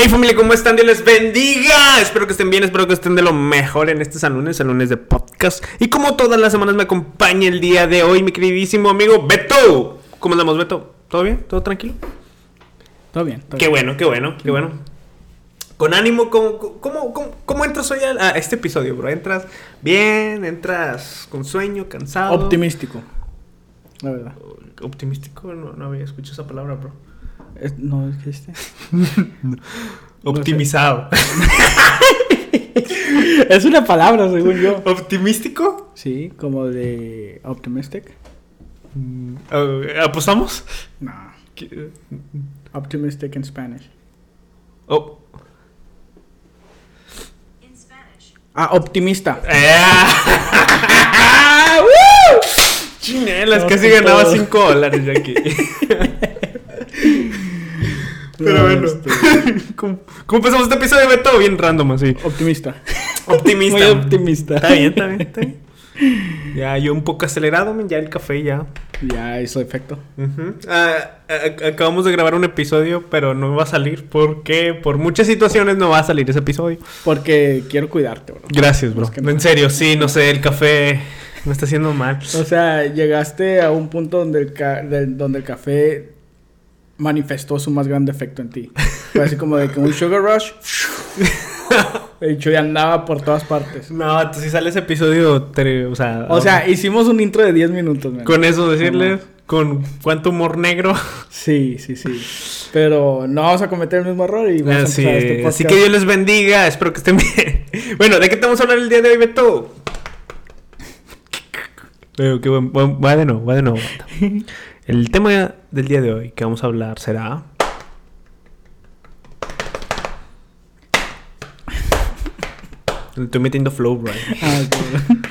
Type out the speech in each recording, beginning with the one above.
Hey familia, ¿cómo están? Dios les bendiga. Espero que estén bien, espero que estén de lo mejor en este San Lunes, el lunes de podcast. Y como todas las semanas me acompaña el día de hoy mi queridísimo amigo Beto. ¿Cómo andamos, Beto? ¿Todo bien? ¿Todo tranquilo? Todo bien. todo Qué bien. bueno, qué bueno, qué bueno. Con ánimo, ¿cómo, cómo, cómo, cómo entras hoy a, a este episodio, bro? ¿Entras bien? ¿Entras con sueño, cansado? Optimístico. La verdad. Optimístico, no, no había escuchado esa palabra, bro. No existe. Optimizado. es una palabra, según yo. ¿Optimístico? Sí, como de optimistic. Eh, ¿Apostamos? No. ¿Qué? Optimistic in Spanish. Oh. In Spanish. Ah, optimista. ¡Eh! ¡Woo! Chinelas, casi ganaba todo. 5 dólares aquí. Pero No, bueno. este, ¿Cómo, cómo empezamos este episodio? Beto? bien random así. Optimista. Optimista. Muy optimista. Está bien, está bien, está bien. Ya, yo un poco acelerado, man, ya el café ya. Ya hizo efecto. Ah, ah, acabamos de grabar un episodio, pero no va a salir porque por muchas situaciones no va a salir ese episodio. Porque quiero cuidarte, bro. Gracias, bro. Es que no. En serio, sí, no sé, el café me está haciendo mal. O sea, llegaste a un punto donde el, ca- del- donde el café manifestó su más grande efecto en ti. Fue así como de que un sugar rush. De hecho, ya andaba por todas partes. No, si sale ese episodio, te- o sea... O sea, hicimos un intro de 10 minutos, man. con eso decirles, con cuánto humor negro. Sí, sí, sí. Pero no vamos a cometer el mismo error y vamos Así, a empezar este así que Dios les bendiga, espero que estén bien. Bueno, ¿de qué te vamos a hablar el día de hoy, Beto? Pero qué buen, buen- va de nuevo, va de nuevo. El tema del día de hoy que vamos a hablar será... Le Estoy metiendo flow, right? Ah.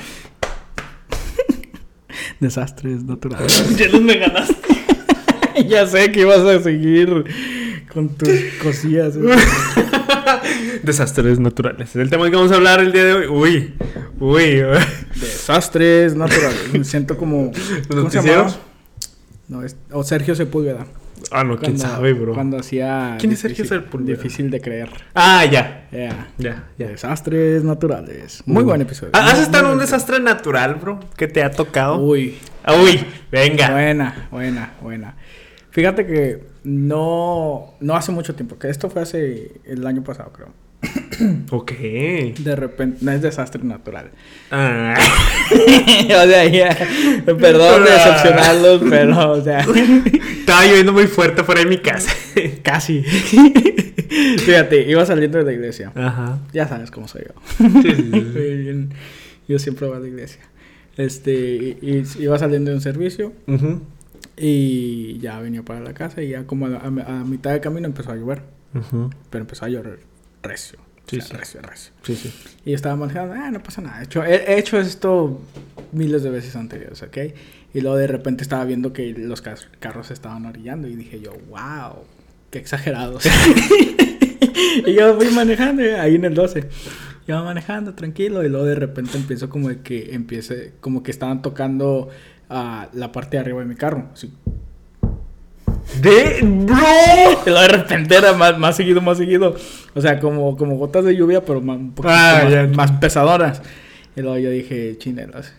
Desastres naturales. ya no me ganaste. ya sé que ibas a seguir con tus cosillas. ¿eh? Desastres naturales. Es el tema que vamos a hablar el día de hoy. Uy, uy. Desastres naturales. Me siento como. ¿Cómo se llamaba? No, es, o Sergio Sepúlveda. Ah, no, quién Cuando- sabe, bro. Cuando hacía. ¿Quién es Sergio Sepúlveda? Difícil de creer. Ah, ya. Yeah. Ya, ya. Desastres naturales. Muy Uh. buen episodio. Ah, ¿Has Muy estado en un desastre natural, bro? ¿Qué te ha tocado? Uy. Uy, venga. Buena, buena, buena. Fíjate que no, no hace mucho tiempo, que esto fue hace el año pasado, creo. Ok. De repente, no es desastre natural. Ah. o sea, ya, perdón de decepcionarlos, pero, o sea, Estaba lloviendo muy fuerte fuera de mi casa. casi. Fíjate, iba saliendo de la iglesia. Ajá. Ya sabes cómo soy yo. Sí, sí, yo siempre voy a la iglesia. Este, y, y iba saliendo de un servicio y ya venía para la casa y ya como a, a- a mitad de camino empezó a llover. Pero empezó a llover recio. O Sí, sea, sí. recio, recio. Sí, sí. Y yo estaba manejando, ah, no pasa nada. He hecho, he, he hecho esto miles de veces anteriores, ¿ok? Y luego de repente estaba viendo que los ca- carros estaban orillando y dije yo, wow, qué exagerados. y yo fui manejando eh, ahí en el 12. Iba manejando tranquilo y luego de repente empiezo como de que empiece, como que estaban tocando ah, la parte de arriba de mi carro. Así. ¡De bro! Y luego de repente era más, más seguido, más seguido. O sea, como, como gotas de lluvia, pero más, un poquito Ah, más, ya. más pesadoras. Y luego yo dije, chinelas.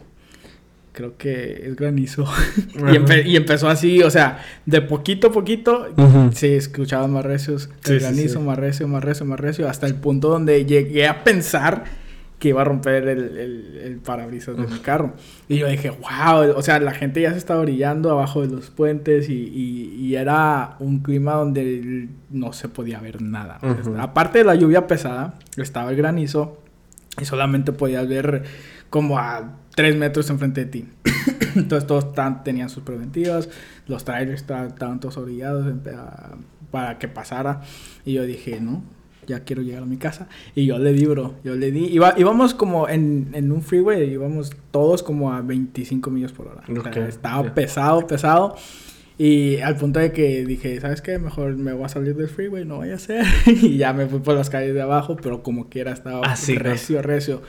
Creo que es granizo. y, empe- y empezó así, o sea, de poquito a poquito Ujú. se escuchaban más recios. Sí, El sí, granizo, sí. más recio, más recio, más recio. Hasta el punto donde llegué a pensar que iba a romper el, el, el parabrisas de mi carro. Y yo dije, wow, o sea, la gente ya se estaba brillando abajo de los puentes y, y- y era un clima donde no se podía ver nada. Ujú. Aparte de la lluvia pesada, estaba el granizo y solamente podías ver como a tres metros enfrente de ti. Entonces todos estaban- tenían sus preventivas, los trailers estaban, todos orillados en- a- para que pasara. Y yo dije, no, ya quiero llegar a mi casa. Y yo le di, bro, yo le di. Iba, íbamos como en, en un freeway, íbamos todos como a 25 millas por hora. O sea, estaba ya. pesado, pesado. Y al punto de que dije, ¿sabes qué? Mejor me voy a salir del freeway, no voy a hacer. y ya me fui por las calles de abajo, pero como quiera estaba sí, ¿no? recio, recio.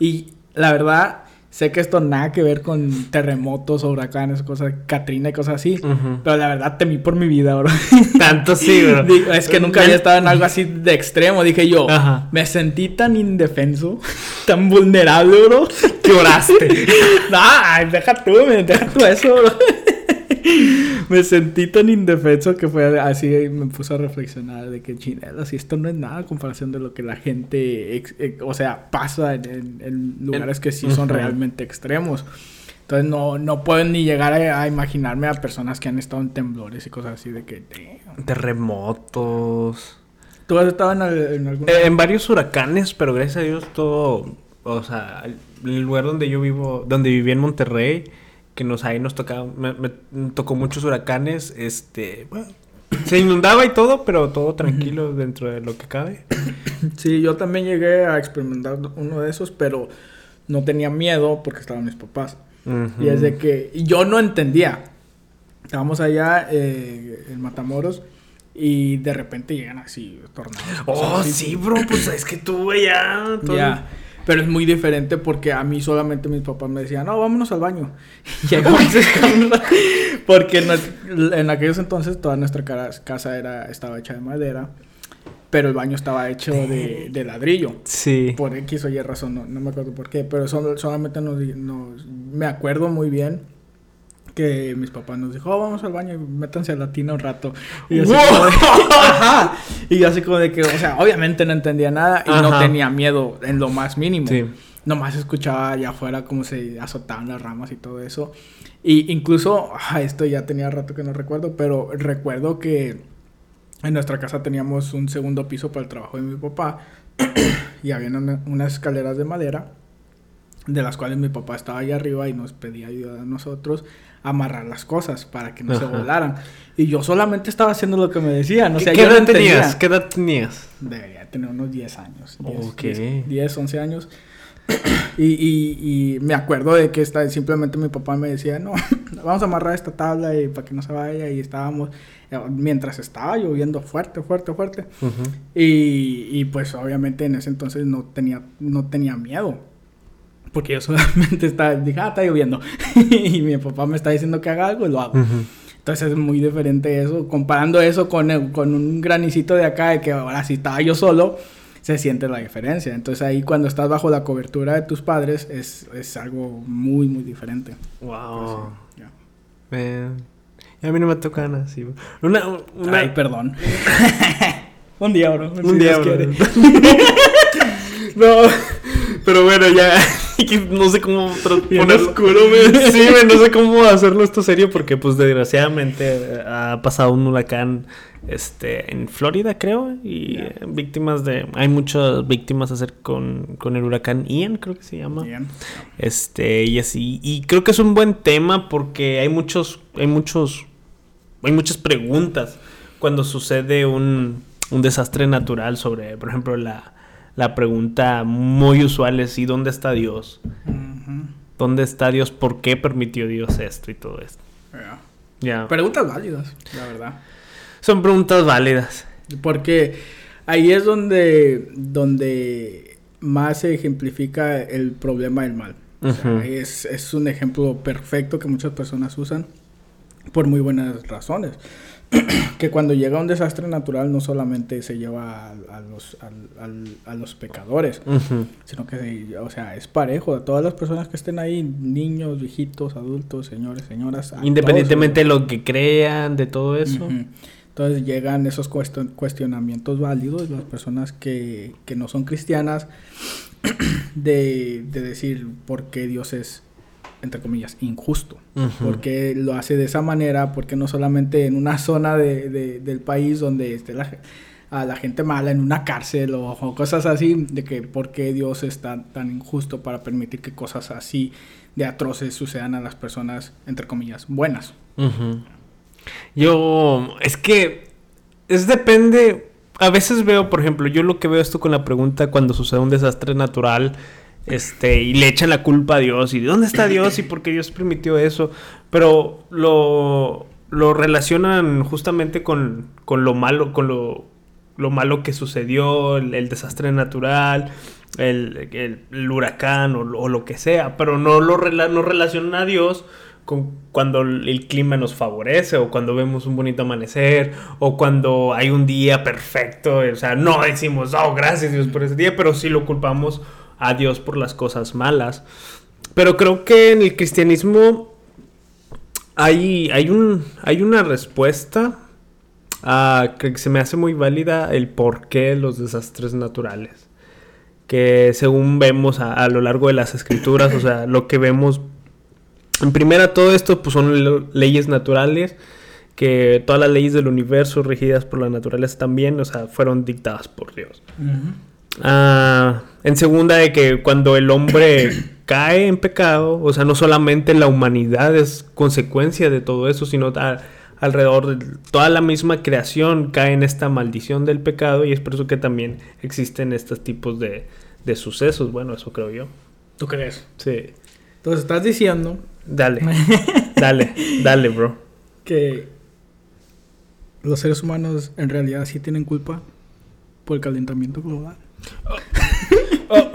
Y la verdad, sé que esto nada que ver con terremotos, huracanes, cosas, Katrina y cosas así. Pero la verdad temí por mi vida, bro. Tanto sí, bro. es que nunca había estado en algo así de extremo. Dije yo, me sentí tan indefenso, tan vulnerable, bro. Lloraste. no, deja tú, deja tú eso, bro. Me sentí tan indefenso que fue así y me puse a reflexionar de que chinelas, y esto no es nada a comparación de lo que la gente, o sea, pasa en, lugares que sí son realmente extremos. Entonces no, no pueden ni llegar a, imaginarme a personas que han estado en temblores y cosas así de que... Terremotos. ¿Tú has estado en, en algún... Eh, en varios huracanes, pero gracias a Dios todo... O sea, el lugar donde yo vivo, donde viví en Monterrey que nos ahí nos tocaba, me, tocó muchos huracanes, este, bueno, se inundaba y todo, pero todo tranquilo dentro de lo que cabe. Sí, yo también llegué a experimentar uno de esos, pero no tenía miedo porque estaban mis papás. Y es de que yo no entendía. Estábamos allá eh, en Matamoros y de repente llegan así tornados. Oh, sí, bro, pues es que tú, ya. Ya. Pero es muy diferente porque a mí solamente mis papás me decían, no, vámonos al baño. porque en, aquellos entonces toda nuestra casa era, estaba hecha de madera, pero el baño estaba hecho de, de ladrillo. Sí. Por X o Y razón, no, no me acuerdo por qué, pero solamente nos, nos, me acuerdo muy bien que mis papás nos dijo, oh, vamos al baño y métanse a la tina un rato. Y así, como de, y así como de que, o sea, obviamente no entendía nada y no tenía miedo en lo más mínimo. Sí. Nomás escuchaba allá afuera cómo se azotaban las ramas y todo eso. Y incluso, esto ya tenía rato que no recuerdo, pero recuerdo que en nuestra casa teníamos un segundo piso para el trabajo de mi papá y había unas escaleras de madera de las cuales mi papá estaba ahí arriba y nos pedía ayuda a nosotros amarrar las cosas para que no se volaran. Y yo solamente estaba haciendo lo que me decían. O sea, ¿Qué, edad tenías? ¿Qué edad tenías? Debería tener unos 10 años. 10, 10, 11 años. y, y, y, me acuerdo de que esta, simplemente mi papá me decía, no, vamos a amarrar esta tabla y para que no se vaya. Y estábamos, eh, mientras estaba lloviendo fuerte, fuerte, fuerte. y, y pues obviamente en ese entonces no tenía, no tenía miedo porque yo solamente estaba, dije, ah, está lloviendo. y mi papá me está diciendo que haga algo y lo hago. Entonces es muy diferente eso. Comparando eso con, con un granicito de acá, de que ahora si estaba yo solo, se siente la diferencia. Entonces ahí cuando estás bajo la cobertura de tus padres es, es algo muy, muy diferente. Wow. Pues a mí no me tocan así. Una, una... Ay, perdón. un día, bro. Un día, bro. no, pero bueno, ya no sé cómo oscuro, Sí, no sé cómo hacerlo esto serio porque pues desgraciadamente ha pasado un huracán este en Florida, creo, y víctimas de hay muchas víctimas hacer con, con el huracán Ian, creo que se llama. Este, y así y creo que es un buen tema porque hay muchos hay muchos hay muchas preguntas cuando sucede un un desastre natural sobre, por ejemplo, la la pregunta muy usual es ¿y dónde está Dios? ¿Dónde está Dios? ¿Por qué permitió Dios esto y todo esto? Preguntas válidas, la verdad. Son preguntas válidas. Porque ahí es donde, donde más se ejemplifica el problema del mal. es, es un ejemplo perfecto que muchas personas usan por muy buenas razones. que cuando llega un desastre natural no solamente se lleva a, los, a, los pecadores, sino que, o sea, es parejo a todas las personas que estén ahí, niños, viejitos, adultos, señores, señoras. Independientemente de lo que crean, de todo eso. Entonces llegan esos cuestionamientos válidos, las personas que, que no son cristianas, de, de decir por qué Dios es entre comillas, injusto. Porque lo hace de esa manera, porque no solamente en una zona de, del país donde esté la, a la gente mala en una cárcel o, cosas así, de que por qué Dios está tan injusto para permitir que cosas así de atroces sucedan a las personas, entre comillas, buenas. Yo, es que, es depende, a veces veo, por ejemplo, yo lo que veo esto con la pregunta cuando sucede un desastre natural, este, y le echan la culpa a Dios. ¿Y de dónde está Dios? ¿Y por qué Dios permitió eso? Pero lo, lo relacionan justamente con, con lo malo, con lo, lo malo que sucedió, el, desastre natural. el, el, huracán o, lo que sea, pero no lo no relacionan a Dios con cuando el clima nos favorece o cuando vemos un bonito amanecer o cuando hay un día perfecto, o sea, no decimos, oh, gracias Dios por ese día, pero sí lo culpamos a Dios por las cosas malas. Pero creo que en el cristianismo hay, hay, un, hay una respuesta que se me hace muy válida el por qué los desastres naturales. Que según vemos a, lo largo de las escrituras, o sea, lo que vemos en primera todo esto pues son leyes naturales que todas las leyes del universo regidas por la naturaleza también, o sea, fueron dictadas por Dios. Ah, en segunda de que cuando el hombre cae en pecado, o sea, no solamente la humanidad es consecuencia de todo eso, sino alrededor de toda la misma creación cae en esta maldición del pecado y es por eso que también existen estos tipos de, de sucesos. Bueno, eso creo yo. ¿Tú crees? Sí. Entonces estás diciendo... Dale, dale, dale, bro. Que los seres humanos en realidad sí tienen culpa por el calentamiento global. Oh.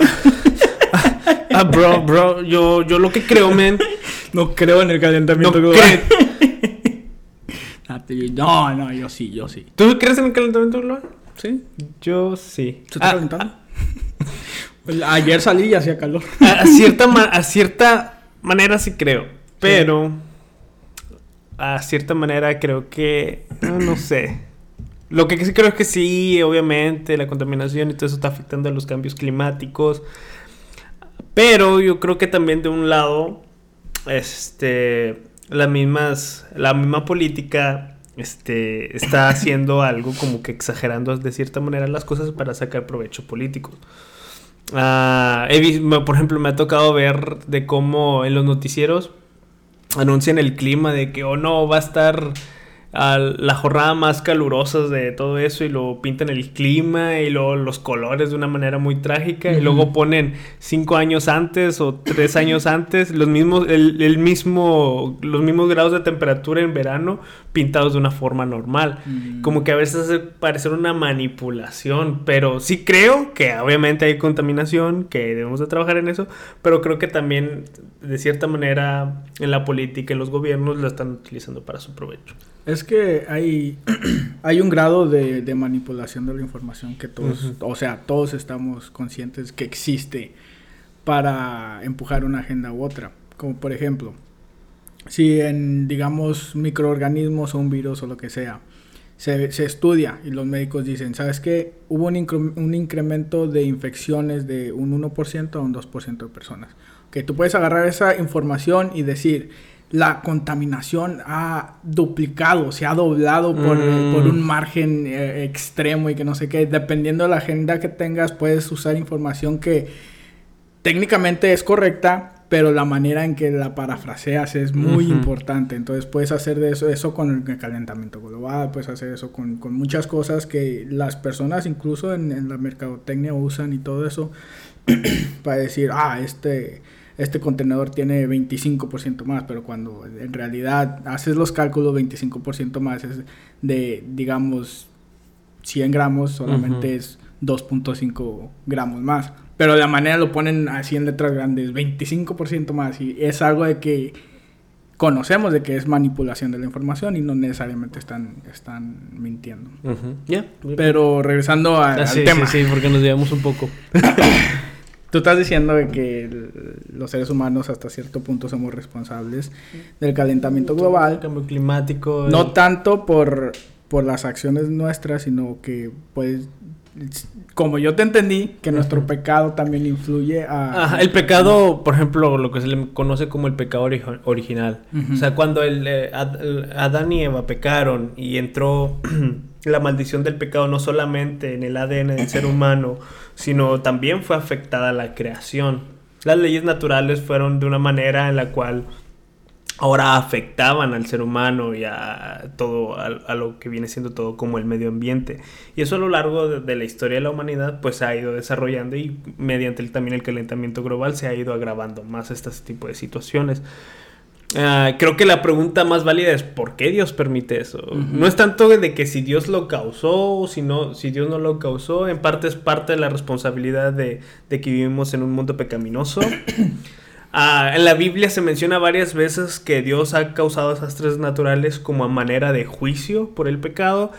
ah, bro, bro, yo, yo lo que creo, men. No creo en el calentamiento global. no, no, yo sí, yo sí. ¿Tú crees en el calentamiento global? Sí. Yo sí. ¿Se está ah, calentando? Ah. Pues, ayer salí y hacía calor. A, cierta, a cierta manera sí creo, pero a cierta manera creo que, no sé, lo que sí creo es que sí, obviamente, la contaminación y todo eso está afectando a los cambios climáticos. Pero yo creo que también de un lado, este, las mismas, la misma política, este, está haciendo algo como que exagerando de cierta manera las cosas para sacar provecho político. Ah, por ejemplo, me ha tocado ver de cómo en los noticieros anuncian el clima de que, oh no, va a estar a la jornada más calurosa de todo eso y lo pintan el clima y luego los colores de una manera muy trágica y luego ponen cinco años antes o tres años antes los mismos el, mismo los mismos grados de temperatura en verano pintados de una forma normal. Como que a veces hace parecer una manipulación pero sí creo que obviamente hay contaminación que debemos de trabajar en eso pero creo que también de cierta manera en la política en los gobiernos lo están utilizando para su provecho. Es que hay, hay un grado de, manipulación de la información que todos, o sea, todos estamos conscientes que existe para empujar una agenda u otra. Como por ejemplo, si en, digamos, microorganismos o un virus o lo que sea, se, estudia y los médicos dicen, ¿sabes qué? Hubo un, un incremento de infecciones de un 1% a un 2% de personas. Que tú puedes agarrar esa información y decir, la contaminación ha duplicado, se ha doblado por, mm. un margen eh, extremo y que no sé qué. Dependiendo de la agenda que tengas, puedes usar información que técnicamente es correcta, pero la manera en que la parafraseas es muy importante. Entonces puedes hacer de eso, eso con el calentamiento global, puedes hacer eso con, muchas cosas que las personas incluso en, en la mercadotecnia usan y todo eso para decir, ah, este este contenedor tiene 25% más, pero cuando en realidad haces los cálculos, 25% más es de, digamos, 100 gramos, solamente es 2.5 gramos más. Pero de la manera lo ponen así en letras grandes, 25% más. Y es algo de que conocemos de que es manipulación de la información y no necesariamente están, están mintiendo. Pero regresando a, ah, al tema. Sí, sí, porque nos llevamos un poco. Tú estás diciendo que los seres humanos hasta cierto punto somos responsables del calentamiento global. Cambio climático. No tanto por, por las acciones nuestras, sino que pues como yo te entendí, que nuestro pecado también influye a... el pecado, por ejemplo, lo que se le conoce como el pecado original. O sea, cuando el, eh, Adán y Eva pecaron y entró la maldición del pecado no solamente en el ADN del ser humano, sino también fue afectada la creación. Las leyes naturales fueron de una manera en la cual ahora afectaban al ser humano y a todo, a, lo que viene siendo todo como el medio ambiente. Y eso a lo largo de, la historia de la humanidad pues se ha ido desarrollando y mediante también el calentamiento global se ha ido agravando más este tipo de situaciones. Ah, creo que la pregunta más válida es ¿por qué Dios permite eso? No es tanto de que si Dios lo causó o si, no, si Dios no lo causó, en parte es parte de la responsabilidad de, de que vivimos en un mundo pecaminoso. Ah, en la Biblia se menciona varias veces que Dios ha causado desastres naturales como a manera de juicio por el pecado,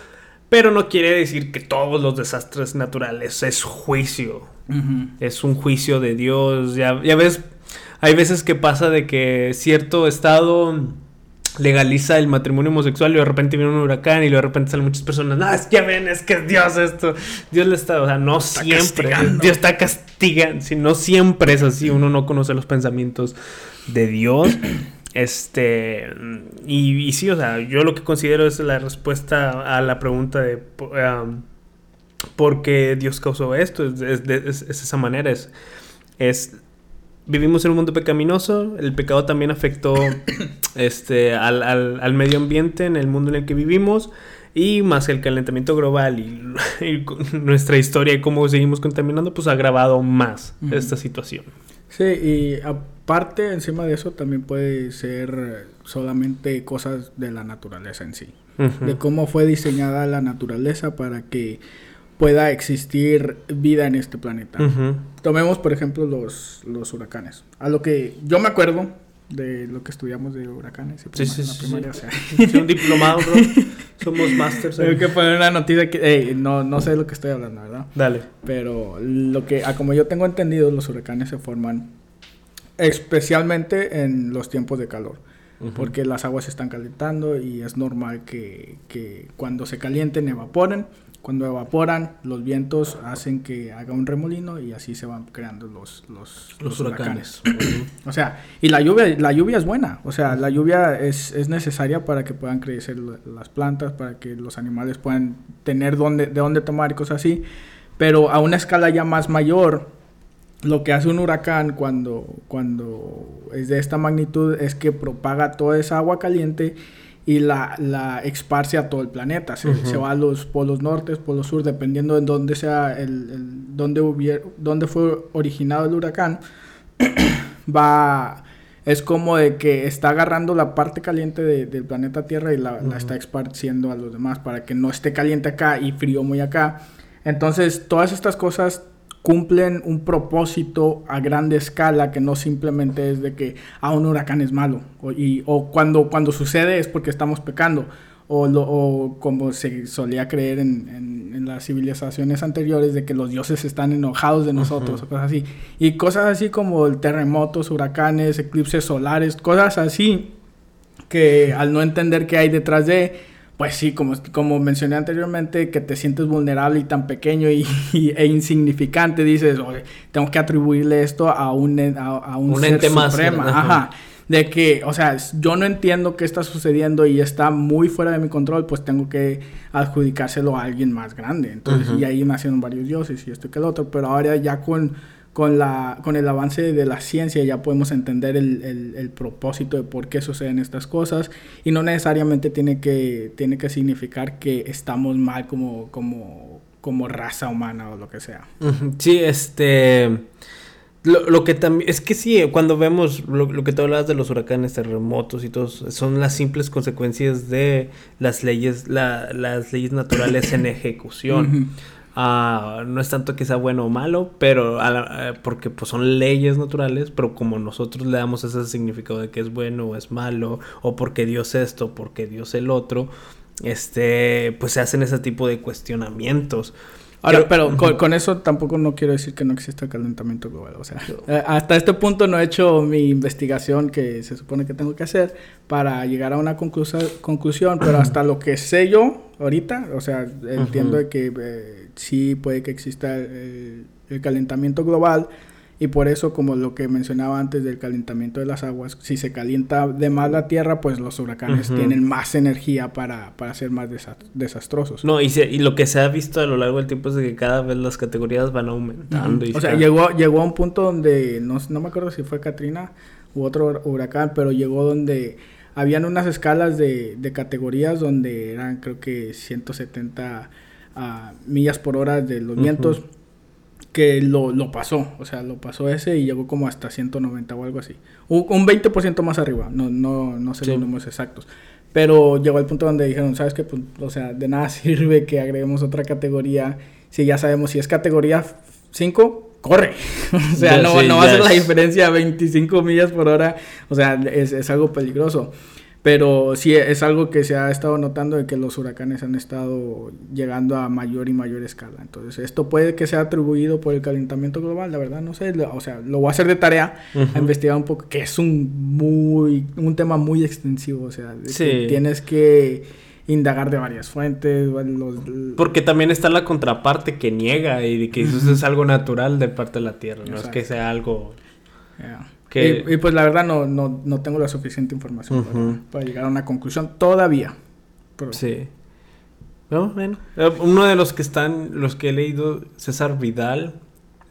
pero no quiere decir que todos los desastres naturales es juicio. Es un juicio de Dios. Ya, ya ves, hay veces que pasa de que cierto estado legaliza el matrimonio homosexual y de repente viene un huracán y de repente salen muchas personas, no, es que ven, es que Dios esto, Dios le está, o sea, no siempre, Dios está castigando, si no siempre es así, uno no conoce los pensamientos de Dios. Este, y, sí, o sea, yo lo que considero es la respuesta a la pregunta de um, por qué Dios causó esto, es, es, esa manera, es, es vivimos en un mundo pecaminoso, el pecado también afectó este, al, al, medio ambiente en el mundo en el que vivimos y más el calentamiento global y, nuestra historia y cómo seguimos contaminando, pues ha agravado más esta situación. Sí, y aparte, encima de eso, también puede ser solamente cosas de la naturaleza en sí, de cómo fue diseñada la naturaleza para que pueda existir vida en este planeta. Tomemos, por ejemplo, los, los huracanes. A lo que yo me acuerdo de lo que estudiamos de huracanes. sí, sí, sí, un diplomado, bro. Somos masters. Tengo que poner una noticia que... no, no sé de lo que estoy hablando, ¿verdad? Dale. Pero lo que... A como yo tengo entendido, los huracanes se forman especialmente en los tiempos de calor. Porque las aguas se están calentando y es normal que, que cuando se calienten evaporen cuando evaporan, los vientos hacen que haga un remolino y así se van creando los, los, huracanes. o sea, y la lluvia, la lluvia es buena. O sea, la lluvia es, es, necesaria para que puedan crecer las plantas, para que los animales puedan tener donde, de dónde tomar y cosas así. Pero a una escala ya más mayor, lo que hace un huracán cuando, cuando es de esta magnitud es que propaga toda esa agua caliente y la, la esparce a todo el planeta. Se, se, va a los polos norte, polos sur, dependiendo de dónde sea el, el dónde, hubiera, dónde fue originado el huracán. va es como de que está agarrando la parte caliente del planeta Tierra y la, la, está esparciendo a los demás para que no esté caliente acá y frío muy acá. Entonces, todas estas cosas cumplen un propósito a grande escala que no simplemente es de que a ah, un huracán es malo o, y, o cuando, cuando sucede es porque estamos pecando o, o como se solía creer en, en, las civilizaciones anteriores de que los dioses están enojados de nosotros o cosas así. Y cosas así como terremotos, huracanes, eclipses solares, cosas así que al no entender qué hay detrás de pues sí, como, como mencioné anteriormente, que te sientes vulnerable y tan pequeño y, e insignificante, dices, Oye, tengo que atribuirle esto a un, a, un, ser ente suprema. Ajá. De que, o sea, yo no entiendo qué está sucediendo y está muy fuera de mi control, pues tengo que adjudicárselo a alguien más grande. Entonces, y ahí nacieron varios dioses y esto y que el otro, pero ahora ya con con, la, con el avance de la ciencia ya podemos entender el, el, propósito de por qué suceden estas cosas y no necesariamente tiene que, tiene que significar que estamos mal como, como, como raza humana o lo que sea. Sí, este... Lo, lo, que también es que sí, cuando vemos lo, lo, que tú hablabas de los huracanes, terremotos y todo, son las simples consecuencias de las leyes, la, las leyes naturales en ejecución. Ah, no es tanto que sea bueno o malo, pero eh, porque pues son leyes naturales, pero como nosotros le damos ese significado de que es bueno o es malo, o porque Dios esto, porque Dios el otro, este, pues se hacen ese tipo de cuestionamientos. Ahora, pero con, eso tampoco no quiero decir que no exista calentamiento global. O sea, eh, hasta este punto no he hecho mi investigación que se supone que tengo que hacer para llegar a una conclusión, pero hasta lo que sé yo ahorita, o sea, entiendo de que eh, sí puede que exista el calentamiento global, y por eso, como lo que mencionaba antes del calentamiento de las aguas, si se calienta de más la tierra, pues los huracanes tienen más energía para, para ser más desastrosos. No, y, y, lo que se ha visto a lo largo del tiempo es de que cada vez las categorías van aumentando. o sea, llegó, llegó a un punto donde, no, no me acuerdo si fue Katrina u otro huracán, pero llegó donde habían unas escalas de, de categorías donde eran creo que 170 ah, millas por hora de los vientos que lo, lo, pasó, o sea, lo pasó ese y llegó como hasta 190 o algo así. Un, un 20% más arriba, no, no, no sé los números exactos. Pero llegó al punto donde dijeron, ¿sabes qué? Pues, o sea, de nada sirve que agreguemos otra categoría si ya sabemos si es categoría 5, corre. o sea, no, no va a ser la diferencia 25 millas por hora. O sea, es, es algo peligroso. Pero sí es algo que se ha estado notando de que los huracanes han estado llegando a mayor y mayor escala. Entonces, esto puede que sea atribuido por el calentamiento global, la verdad, no sé. O sea, lo voy a hacer de tarea a investigar un poco, que es un muy un tema muy extensivo. O sea, tienes que indagar de varias fuentes. Porque también está la contraparte que niega y que eso es algo natural de parte de la Tierra, no es que sea algo... Y, pues la verdad no, no, no tengo la suficiente información para, llegar a una conclusión todavía. Sí. bueno. Eh, uno de los que están, los que he leído, César Vidal,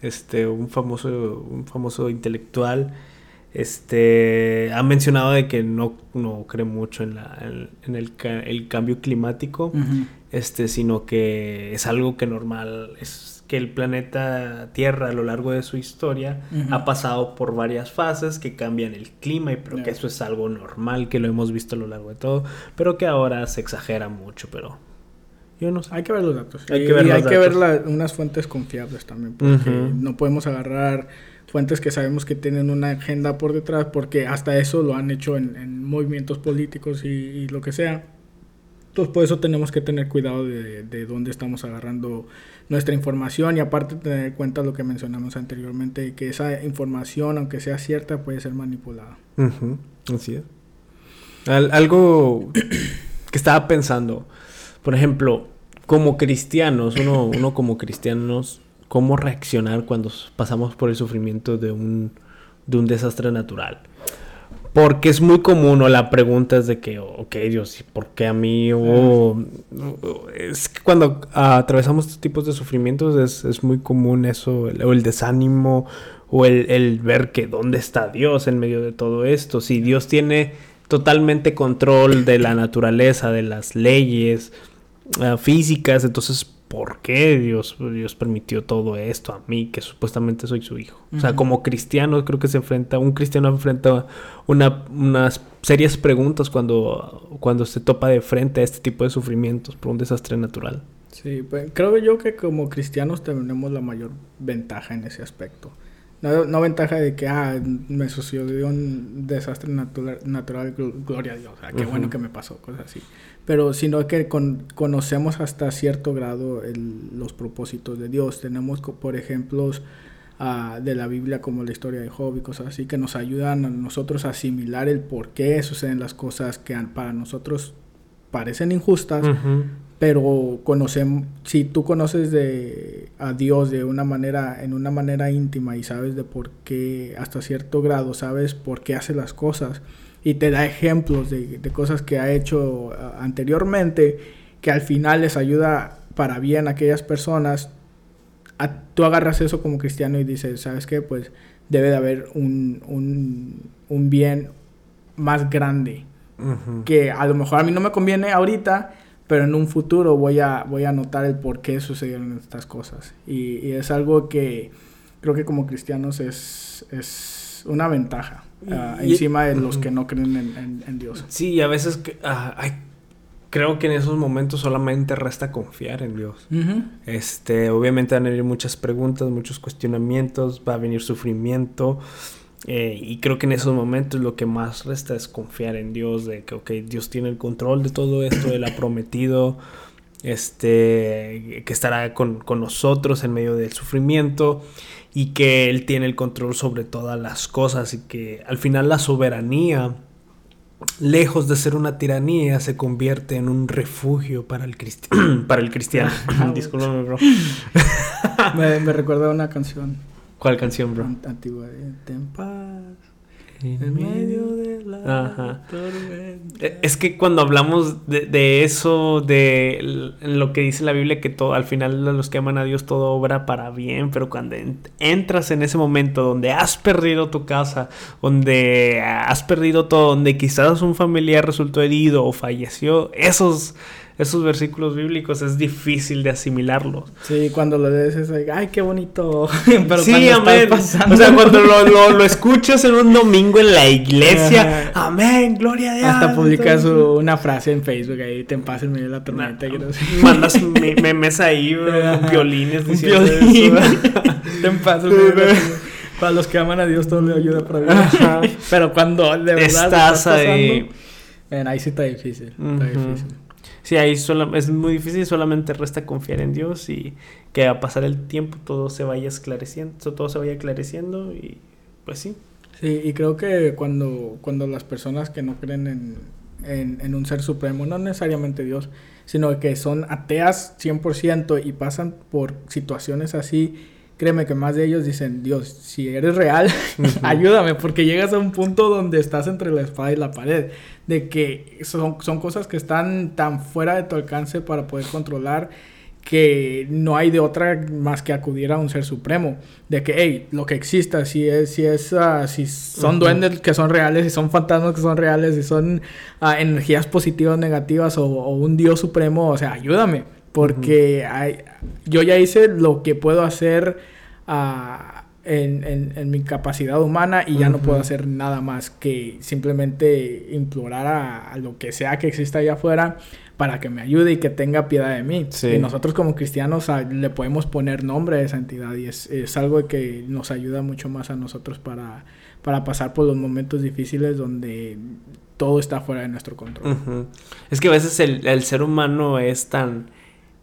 este, un famoso, un famoso intelectual, este, ha mencionado de que no, no cree mucho en, la, en, el, el, cambio climático, este, sino que es algo que normal, es que el planeta Tierra a lo largo de su historia ha pasado por varias fases que cambian el clima y pero que eso es algo normal, que lo hemos visto a lo largo de todo, pero que ahora se exagera mucho, pero yo no sé. Hay que ver los datos. Hay que ver, y hay que ver unas fuentes confiables también, porque no podemos agarrar fuentes que sabemos que tienen una agenda por detrás, porque hasta eso lo han hecho en, movimientos políticos y, lo que sea. Entonces, por eso tenemos que tener cuidado de, de dónde estamos agarrando nuestra información y aparte tener en cuenta lo que mencionamos anteriormente, que esa información, aunque sea cierta, puede ser manipulada. Así es. algo que estaba pensando, por ejemplo, como cristianos, uno, uno como cristianos, ¿cómo reaccionar cuando pasamos por el sufrimiento de un, de un desastre natural? Porque es muy común, o la pregunta es de que, ok, Dios, ¿por qué a mí? O, es que cuando atravesamos estos tipos de sufrimientos es, es muy común eso, el, o el desánimo, o el, el, ver que dónde está Dios en medio de todo esto. Si Dios tiene totalmente control de la naturaleza, de las leyes uh, físicas, entonces ¿por qué Dios, Dios permitió todo esto a mí, que supuestamente soy su hijo? O sea, como cristiano creo que se enfrenta, un cristiano enfrenta una, unas serias preguntas cuando, cuando se topa de frente a este tipo de sufrimientos por un desastre natural. Sí, pues creo yo que como cristianos tenemos la mayor ventaja en ese aspecto. No, ventaja de que, ah, me sucedió un desastre natural, natural gloria a Dios, qué bueno que me pasó, cosas así. Pero sino que conocemos hasta cierto grado los propósitos de Dios. Tenemos, por ejemplo, ah, de la Biblia como la historia de Job y cosas así, que nos ayudan a nosotros a asimilar el por qué suceden las cosas que para nosotros parecen injustas, pero conocemos, si tú conoces de, a Dios de una manera, en una manera íntima y sabes de por qué, hasta cierto grado, sabes por qué hace las cosas y te da ejemplos de, cosas que ha hecho anteriormente, que al final les ayuda para bien a aquellas personas, tú agarras eso como cristiano y dices, ¿sabes qué? Pues debe de haber un, un, bien más grande. Que a lo mejor a mí no me conviene ahorita, pero en un futuro voy a, voy a notar el por qué sucedieron estas cosas. Y, es algo que creo que como cristianos es, es una ventaja ah, encima de los que no creen en, Dios. Sí, a veces ah, creo que en esos momentos solamente resta confiar en Dios. este, obviamente van a venir muchas preguntas, muchos cuestionamientos, va a venir sufrimiento. Eh, y creo que en esos momentos lo que más resta es confiar en Dios, de que, ok, Dios tiene el control de todo esto, Él ha prometido este, que estará con, con, nosotros en medio del sufrimiento y que Él tiene el control sobre todas las cosas y que al final la soberanía, lejos de ser una tiranía, se convierte en un refugio para el, para el cristiano. Disculpame, bro. me, me recuerda una canción. ¿Cuál canción, bro? Antigua de paz. En medio de la tormenta. E, es que cuando hablamos de, eso, de lo que dice la Biblia, que todo, al final los que aman a Dios todo obra para bien, pero cuando entras en ese momento donde has perdido tu casa, donde has perdido todo, donde quizás un familiar resultó herido o falleció, esos esos versículos bíblicos es difícil de asimilarlos. Sí, cuando lo lees es like, ay, qué bonito. Pero sí, amén. O sea, cuando lo, lo, escuchas en un domingo en la iglesia, amén, gloria a Dios. Hasta publicas una frase en Facebook ahí, te pasa en medio de la tormenta. Mandas memes ahí, violines diciendo Violín. te pasa Para los que aman a Dios, todo le ayuda para vivir. Pero cuando de verdad estás, estás ahí. ahí sí está difícil. Está difícil. Sí, ahí solo, es muy difícil, solamente resta confiar en Dios y que a pasar el tiempo todo se vaya esclareciendo, todo se vaya esclareciendo y pues sí. Sí, y creo que cuando, cuando las personas que no creen en, en, en un ser supremo, no necesariamente Dios, sino que son ateas 100% y pasan por situaciones así, créeme que más de ellos dicen, Dios, si eres real, ayúdame, porque llegas a un punto donde estás entre la espada y la pared, de que son, son cosas que están tan fuera de tu alcance para poder controlar que no hay de otra más que acudir a un ser supremo. De que, hey, lo que exista, si es, si es, uh, si son duendes que son reales, si son fantasmas que son reales, si son uh, energías positivas, negativas o, o, un Dios supremo, o sea, ayúdame. Porque hay, yo ya hice lo que puedo hacer uh, en, en, en, mi capacidad humana y ya no puedo hacer nada más que simplemente implorar a, a, lo que sea que exista allá afuera para que me ayude y que tenga piedad de mí. Sí. Y nosotros como cristianos a, le podemos poner nombre a esa entidad y es, es, algo que nos ayuda mucho más a nosotros para, para pasar por los momentos difíciles donde todo está fuera de nuestro control. Uh -huh. Es que a veces el, el ser humano es tan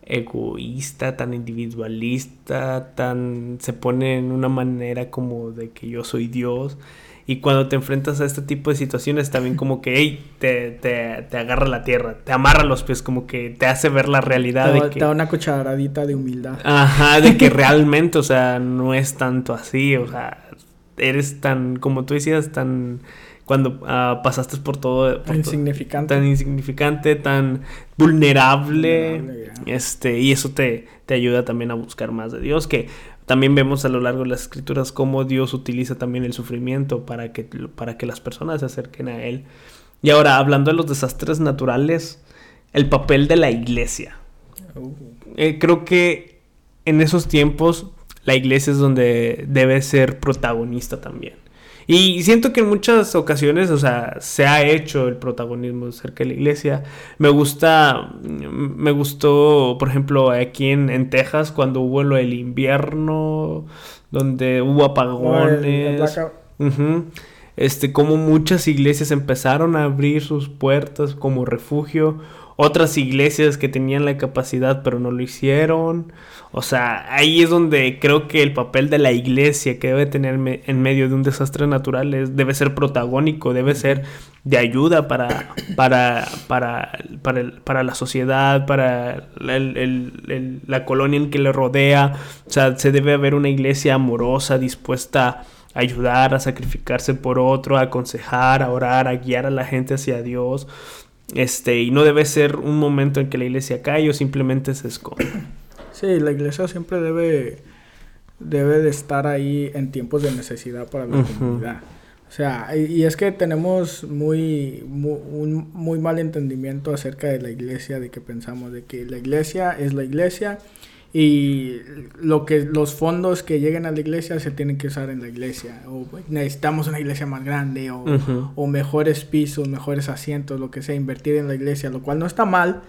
egoísta, tan individualista, tan se pone en una manera como de que yo soy Dios. Y cuando te enfrentas a este tipo de situaciones, también como que, hey, te, te, te agarra la tierra, te amarra los pies, como que te hace ver la realidad. Te, de que, te da una cucharadita de humildad. Ajá, de que realmente, o sea, no es tanto así, o sea, eres tan, como tú decías, tan cuando uh, pasaste por todo por insignificante. tan insignificante tan vulnerable, vulnerable este y eso te, te ayuda también a buscar más de Dios que también vemos a lo largo de las escrituras cómo Dios utiliza también el sufrimiento para que para que las personas se acerquen a él. Y ahora hablando de los desastres naturales el papel de la iglesia. Uh. eh, creo que en esos tiempos la iglesia es donde debe ser protagonista también y siento que en muchas ocasiones, o sea, se ha hecho el protagonismo cerca de la iglesia. Me gusta, me gustó, por ejemplo, aquí en, en Texas, cuando hubo lo del invierno, donde hubo apagones. Uh -huh. Este, como muchas iglesias empezaron a abrir sus puertas como refugio otras iglesias que tenían la capacidad pero no lo hicieron. O sea, ahí es donde creo que el papel de la iglesia que debe tener me en medio de un desastre natural es, debe ser protagónico, debe ser de ayuda para, para, para, para, el, para la sociedad, para el, el, la colonia en que le rodea. O sea, se debe haber una iglesia amorosa, dispuesta a ayudar, a sacrificarse por otro, a aconsejar, a orar, a guiar a la gente hacia Dios. Este, y no debe ser un momento en que la iglesia cae o simplemente se esconde. Sí, la iglesia siempre debe, debe de estar ahí en tiempos de necesidad para la uh -huh. comunidad. O sea, y, es que tenemos muy, muy, un muy mal entendimiento acerca de la iglesia, de que pensamos de que la iglesia es la iglesia y lo que los fondos que lleguen a la iglesia se tienen que usar en la iglesia o necesitamos una iglesia más grande o, uh -huh. o, mejores pisos mejores asientos lo que sea invertir en la iglesia lo cual no está mal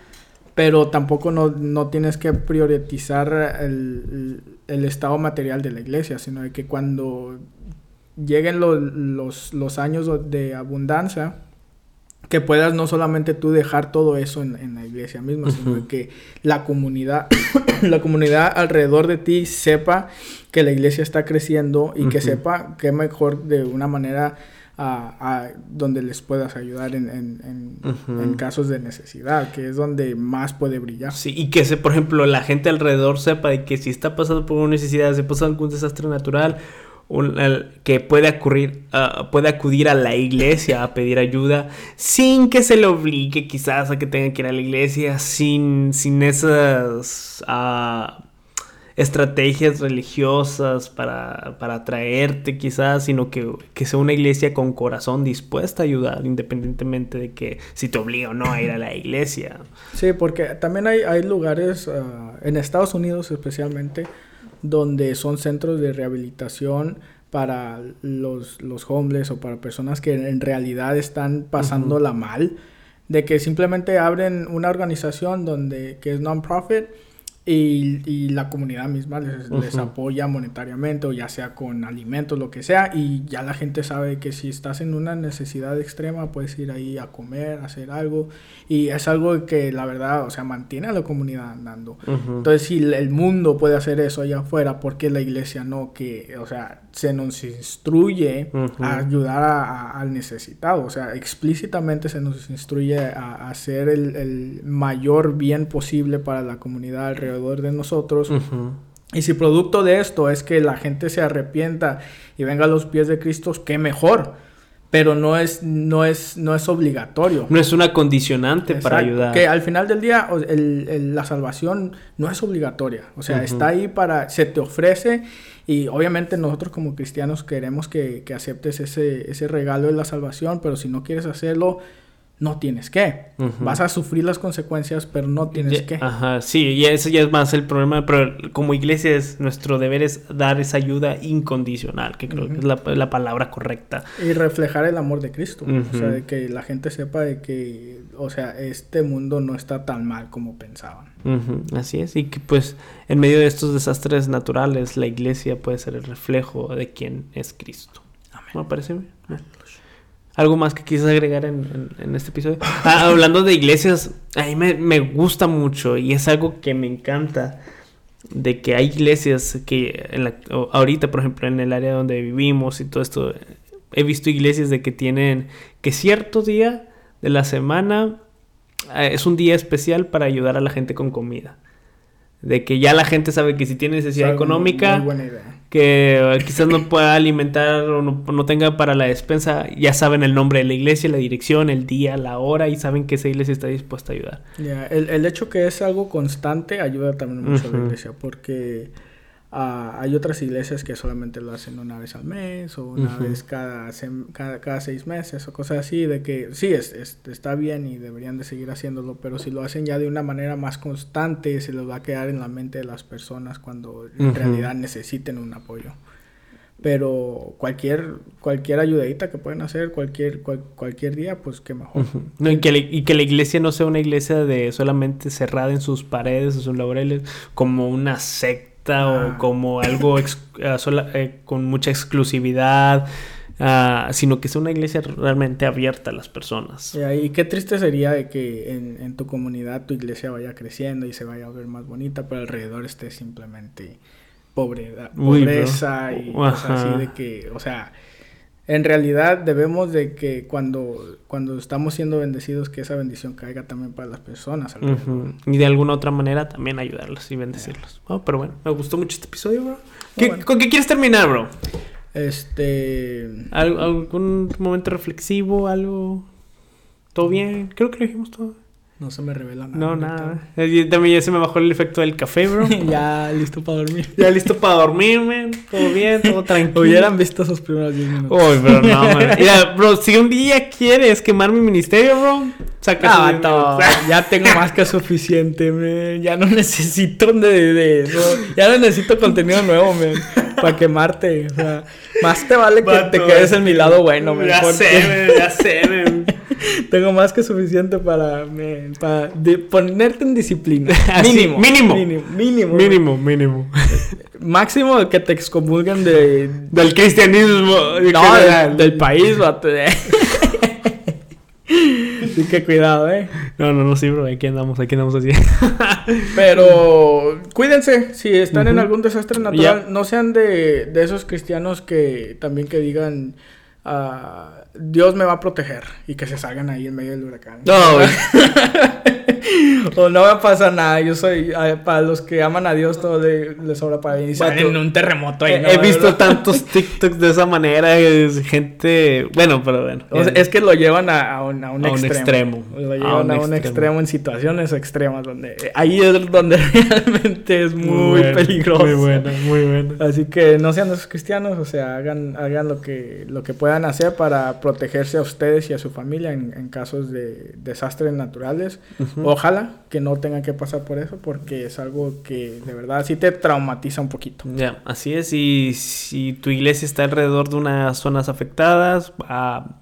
pero tampoco no, no tienes que priorizar el, el, estado material de la iglesia sino de que cuando lleguen lo, los, los años de abundancia que puedas no solamente tú dejar todo eso en, en la iglesia misma, uh -huh. sino que la comunidad, la comunidad alrededor de ti sepa que la iglesia está creciendo y uh -huh. que sepa que mejor de una manera a, a donde les puedas ayudar en, en, en, uh -huh. en, casos de necesidad, que es donde más puede brillar. Sí, y que, se, por ejemplo, la gente alrededor sepa de que si está pasando por una necesidad, si pasa algún desastre natural, un, que puede, ocurrir, uh, puede acudir a la iglesia a pedir ayuda sin que se le obligue quizás a que tenga que ir a la iglesia, sin, sin esas... Uh, estrategias religiosas para, para atraerte quizás, sino que, que, sea una iglesia con corazón dispuesta a ayudar, independientemente de que si te obliga o no a ir a la iglesia. Sí, porque también hay, hay lugares, uh, en Estados Unidos especialmente, donde son centros de rehabilitación para los, los homeless o para personas que en realidad están pasándola mal, de que simplemente abren una organización donde que es non-profit y, y, la comunidad misma les, les, apoya monetariamente o ya sea con alimentos, lo que sea, y ya la gente sabe que si estás en una necesidad extrema puedes ir ahí a comer, a hacer algo, y es algo que la verdad, o sea, mantiene a la comunidad andando. Entonces, si el mundo puede hacer eso allá afuera, ¿por qué la iglesia no? Que, o sea, se nos instruye a ayudar a, al necesitado, o sea, explícitamente se nos instruye a, hacer el, el mayor bien posible para la comunidad alrededor de nosotros. Y si producto de esto es que la gente se arrepienta y venga a los pies de Cristo, qué mejor. Pero no es, no es, no es obligatorio. No es una condicionante para ayudar. Que al final del día el, la salvación no es obligatoria. O sea, está ahí para, se te ofrece y obviamente nosotros como cristianos queremos que, que aceptes ese, ese regalo de la salvación, pero si no quieres hacerlo, no tienes que. Vas a sufrir las consecuencias, pero no tienes que. Ajá, sí, y eso ya es más el problema, pero como iglesia es, nuestro deber es dar esa ayuda incondicional, que creo que es la, palabra correcta. Y reflejar el amor de Cristo, o sea, de que la gente sepa de que, o sea, este mundo no está tan mal como pensaban. Así es, y que pues en medio de estos desastres naturales, la iglesia puede ser el reflejo de quién es Cristo. Amén. ¿Me parece bien? ¿Algo más que quieras agregar en, en, este episodio? Ah, hablando de iglesias, a mí me, me, gusta mucho y es algo que me encanta. De que hay iglesias que en la, ahorita, por ejemplo, en el área donde vivimos y todo esto, he visto iglesias de que tienen que cierto día de la semana eh, es un día especial para ayudar a la gente con comida. De que ya la gente sabe que si tiene necesidad económica, que eh, quizás no pueda alimentar o no, tenga para la despensa, ya saben el nombre de la iglesia, la dirección, el día, la hora y saben que esa iglesia está dispuesta a ayudar. Ya, el, el, hecho que es algo constante ayuda también mucho a la iglesia porque Uh, hay otras iglesias que solamente lo hacen una vez al mes o una vez cada, cada, cada, seis meses o cosas así, de que sí, es, está bien y deberían de seguir haciéndolo, pero si lo hacen ya de una manera más constante, se les va a quedar en la mente de las personas cuando en realidad necesiten un apoyo. Pero cualquier, cualquier ayudadita que pueden hacer, cualquier, cualquier día, pues qué mejor. no, y, que y que la iglesia no sea una iglesia de solamente cerrada en sus paredes o sus laureles, como una secta o como algo eh, eh, con mucha exclusividad. Uh, sino que sea una iglesia realmente abierta a las personas. y qué triste sería de que en, en, tu comunidad tu iglesia vaya creciendo y se vaya a ver más bonita, pero alrededor esté simplemente pobre, pobreza y cosas así de que, o sea, en realidad debemos de que cuando, cuando estamos siendo bendecidos, que esa bendición caiga también para las personas. Y de alguna otra manera también ayudarlos y bendecirlos. Oh, pero bueno, me gustó mucho este episodio, bro. ¿Con qué quieres terminar, bro? Este... ¿Algún momento reflexivo? ¿Algo? ¿Todo bien? Creo que lo dijimos todo. No se me revela nada. No, nada. También ya se me bajó el efecto del café, bro. ya listo para dormir. Ya listo para dormir, man. Todo bien, todo tranquilo. Hubieran visto esos primeros 10 minutos. Uy, pero no, man. Mira, bro, si un día quieres quemar mi ministerio, bro, saca ah, todo. Ya tengo más que suficiente, man. Ya no necesito de, de, Ya no necesito contenido nuevo, man. Para quemarte. O sea, más te vale que te quedes en mi lado bueno, man. Ya sé, man. Ya sé, man. Tengo más que suficiente para, para ponerte en disciplina. mínimo, mínimo. Mínimo. Mínimo. Mínimo, Máximo que te excomulguen de... Del cristianismo. No, del, país, Así que cuidado, eh. No, no, no, sí, bro. Aquí andamos, aquí andamos así. Pero cuídense. Si están en algún desastre natural, no sean de, de esos cristianos que también que digan... Uh, Dios me va a proteger y que se salgan ahí en medio del huracán. No, o no va a pasar nada. Yo soy, para los que aman a Dios, todo le, le sobra para iniciar Vato, en un terremoto ahí. He, ¿no? he visto tantos TikToks de esa manera. es gente. Bueno, pero bueno. O sea, es que lo llevan a, a un, a un A un extremo. extremo. Lo A llevan un a un extremo. extremo. en situaciones extremas. donde Ahí es donde realmente es muy, bueno, peligroso. Muy bueno, muy bueno. Así que no sean esos cristianos, o sea, hagan, hagan lo que, lo que puedan hacer para protegerse a ustedes y a su familia en, en casos de desastres naturales. Ojalá que no tengan que pasar por eso porque es algo que de verdad sí te traumatiza un poquito. Ya, así es. Y si tu iglesia está alrededor de unas zonas afectadas, a,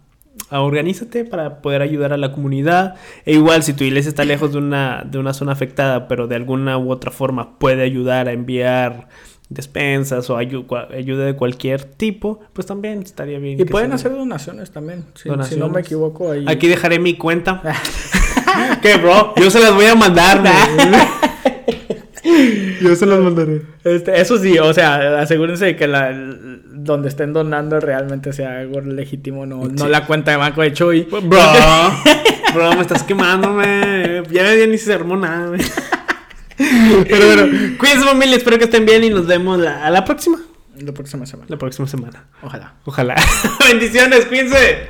a organízate para poder ayudar a la comunidad. E igual, si tu iglesia está lejos de una, de una zona afectada, pero de alguna u otra forma puede ayudar a enviar despensas o ayu- ayuda de cualquier tipo, pues también estaría bien. Y pueden hacer donaciones también, si, si no me equivoco. Ahí... Aquí dejaré mi cuenta. ¿Qué, bro? Yo se las voy a mandar, Yo se las mandaré. Este, eso sí, o sea, asegúrense de que la, donde estén donando realmente sea algo legítimo, no, no la cuenta de banco de Chuy. Bro, bro, me estás quemándome. Ya, ya ni se armó nada. Pero bueno, cuídense familia, espero que estén bien y nos vemos la- a la próxima. La próxima semana. La próxima semana. Ojalá. Ojalá. Bendiciones, cuídense.